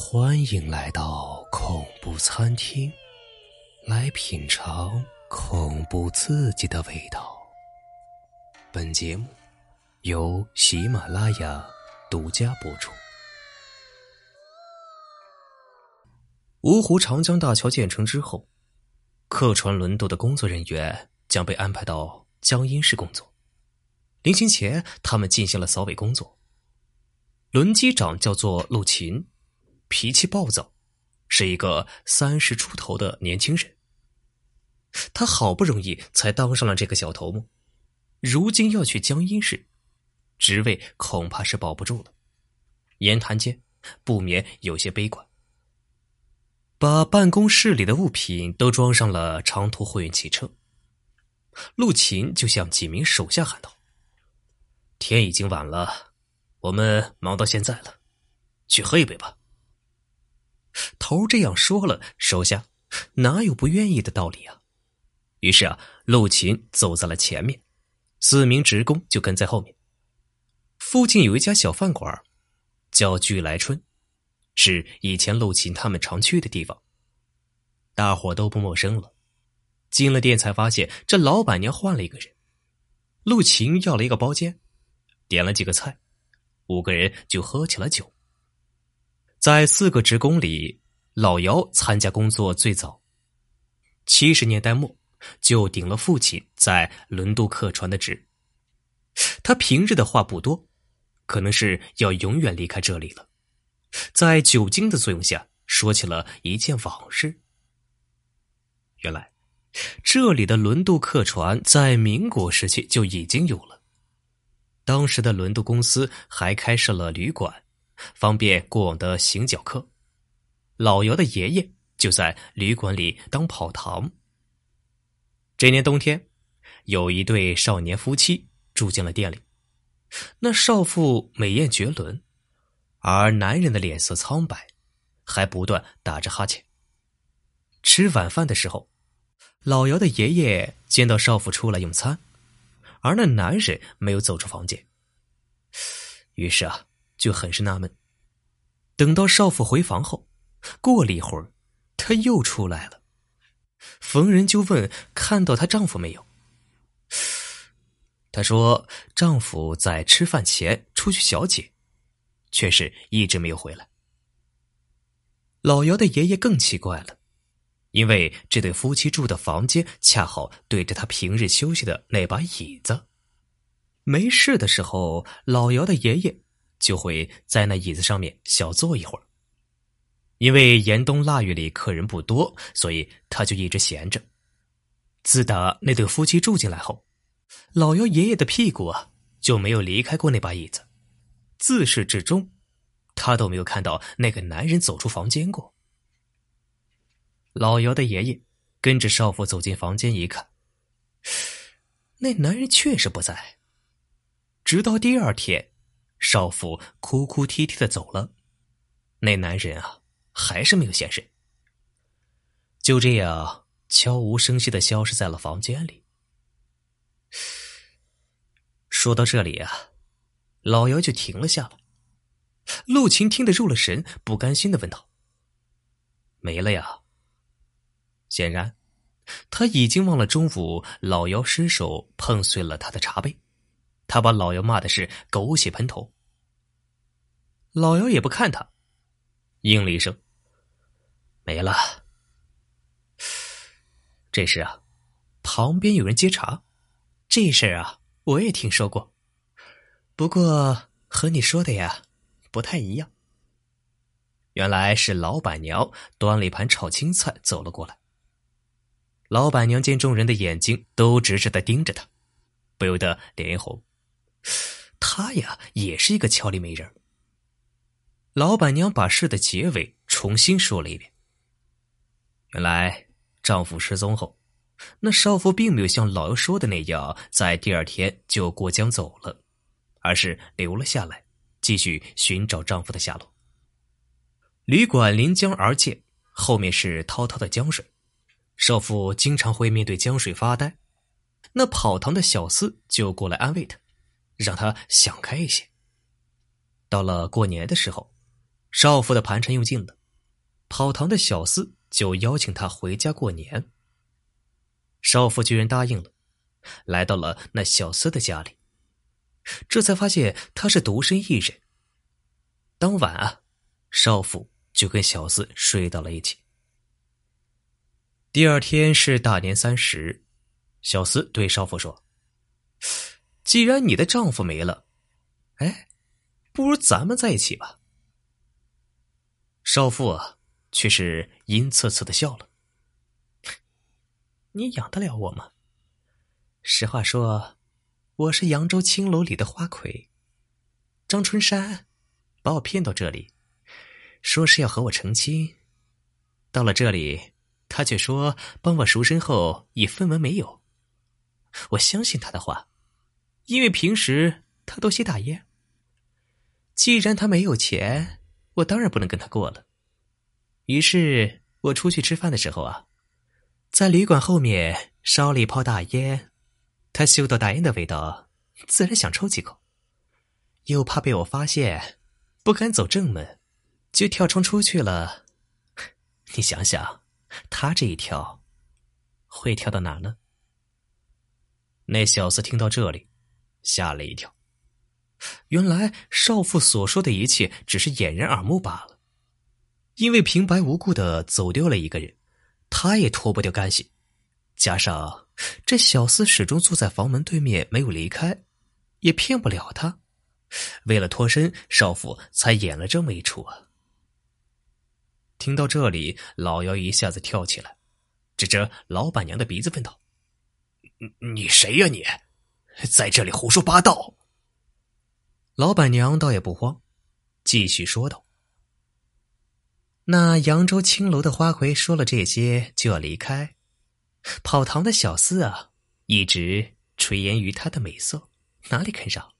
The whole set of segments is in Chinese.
欢迎来到恐怖餐厅，来品尝恐怖刺激的味道。本节目由喜马拉雅独家播出。芜湖长江大桥建成之后，客船轮渡的工作人员将被安排到江阴市工作。临行前，他们进行了扫尾工作。轮机长叫做陆琴。脾气暴躁，是一个三十出头的年轻人。他好不容易才当上了这个小头目，如今要去江阴市，职位恐怕是保不住了。言谈间不免有些悲观。把办公室里的物品都装上了长途货运汽车，陆琴就向几名手下喊道：“天已经晚了，我们忙到现在了，去喝一杯吧。”头这样说了，手下哪有不愿意的道理啊？于是啊，陆琴走在了前面，四名职工就跟在后面。附近有一家小饭馆，叫聚来春，是以前陆琴他们常去的地方。大伙都不陌生了。进了店才发现，这老板娘换了一个人。陆琴要了一个包间，点了几个菜，五个人就喝起了酒。在四个职工里，老姚参加工作最早。七十年代末就顶了父亲在轮渡客船的职。他平日的话不多，可能是要永远离开这里了。在酒精的作用下，说起了一件往事。原来，这里的轮渡客船在民国时期就已经有了。当时的轮渡公司还开设了旅馆。方便过往的行脚客，老姚的爷爷就在旅馆里当跑堂。这年冬天，有一对少年夫妻住进了店里。那少妇美艳绝伦，而男人的脸色苍白，还不断打着哈欠。吃晚饭的时候，老姚的爷爷见到少妇出来用餐，而那男人没有走出房间。于是啊。就很是纳闷。等到少妇回房后，过了一会儿，她又出来了。逢人就问看到她丈夫没有。她说丈夫在吃饭前出去小解，却是一直没有回来。老姚的爷爷更奇怪了，因为这对夫妻住的房间恰好对着他平日休息的那把椅子。没事的时候，老姚的爷爷。就会在那椅子上面小坐一会儿。因为严冬腊月里客人不多，所以他就一直闲着。自打那对夫妻住进来后，老姚爷爷的屁股啊就没有离开过那把椅子。自始至终，他都没有看到那个男人走出房间过。老姚的爷爷跟着少妇走进房间一看，那男人确实不在。直到第二天。少妇哭哭啼啼的走了，那男人啊，还是没有现身。就这样悄无声息的消失在了房间里。说到这里啊，老姚就停了下来。陆琴听得入了神，不甘心的问道：“没了呀？”显然，他已经忘了中午老姚失手碰碎了他的茶杯。他把老姚骂的是狗血喷头。老姚也不看他，应了一声：“没了。”这时啊，旁边有人接茬：“这事儿啊，我也听说过，不过和你说的呀不太一样。”原来是老板娘端了一盘炒青菜走了过来。老板娘见众人的眼睛都直直的盯着她，不由得脸一红。她呀，也是一个俏丽美人。老板娘把事的结尾重新说了一遍。原来丈夫失踪后，那少妇并没有像老姚说的那样在第二天就过江走了，而是留了下来，继续寻找丈夫的下落。旅馆临江而建，后面是滔滔的江水，少妇经常会面对江水发呆，那跑堂的小厮就过来安慰她。让他想开一些。到了过年的时候，少妇的盘缠用尽了，跑堂的小厮就邀请他回家过年。少妇居然答应了，来到了那小厮的家里。这才发现他是独身一人。当晚啊，少妇就跟小厮睡到了一起。第二天是大年三十，小厮对少妇说：“既然你的丈夫没了，哎，不如咱们在一起吧。”少妇，却是阴恻恻的笑了：“你养得了我吗？实话说，我是扬州青楼里的花魁，张春山把我骗到这里，说是要和我成亲，到了这里。”他却说：“帮我赎身后一分文没有。”我相信他的话，因为平时他都吸大烟。既然他没有钱，我当然不能跟他过了。于是我出去吃饭的时候啊，在旅馆后面烧了一泡大烟，他嗅到大烟的味道，自然想抽几口，又怕被我发现，不敢走正门，就跳窗出去了。你想想。他这一跳，会跳到哪呢？那小厮听到这里，吓了一跳。原来少妇所说的一切只是掩人耳目罢了。因为平白无故的走丢了一个人，他也脱不掉干系。加上这小厮始终坐在房门对面没有离开，也骗不了他。为了脱身，少妇才演了这么一出啊。听到这里，老姚一下子跳起来，指着老板娘的鼻子问道：“你谁呀？你在这里胡说八道！”老板娘倒也不慌，继续说道：“那扬州青楼的花魁说了这些就要离开，跑堂的小厮啊，一直垂涎于她的美色，哪里肯让？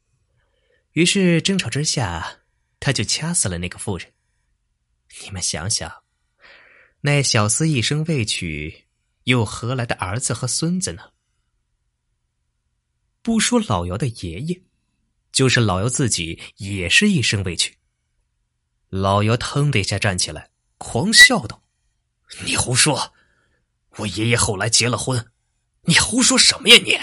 于是争吵之下，他就掐死了那个妇人。”你们想想，那小厮一生未娶，又何来的儿子和孙子呢？不说老姚的爷爷，就是老姚自己也是一生未屈。老姚腾的一下站起来，狂笑道：“你胡说！我爷爷后来结了婚，你胡说什么呀你！”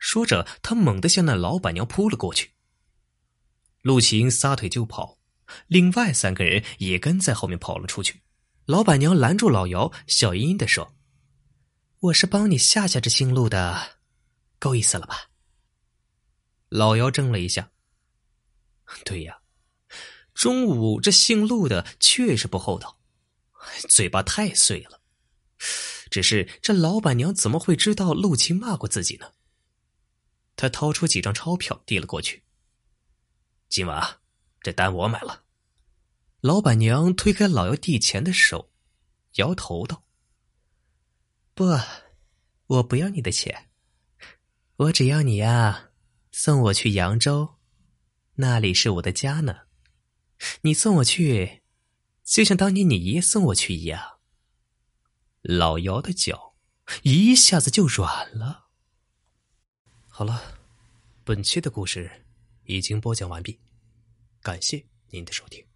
说着，他猛地向那老板娘扑了过去。陆晴撒腿就跑。另外三个人也跟在后面跑了出去。老板娘拦住老姚，笑吟吟的说：“我是帮你下下这姓陆的，够意思了吧？”老姚怔了一下。对呀，中午这姓陆的确实不厚道，嘴巴太碎了。只是这老板娘怎么会知道陆晴骂过自己呢？他掏出几张钞票递了过去。今晚。这单我买了。老板娘推开老姚递钱的手，摇头道：“不，我不要你的钱，我只要你呀，送我去扬州，那里是我的家呢。你送我去，就像当年你爷爷送我去一样。”老姚的脚一下子就软了。好了，本期的故事已经播讲完毕。感谢您的收听。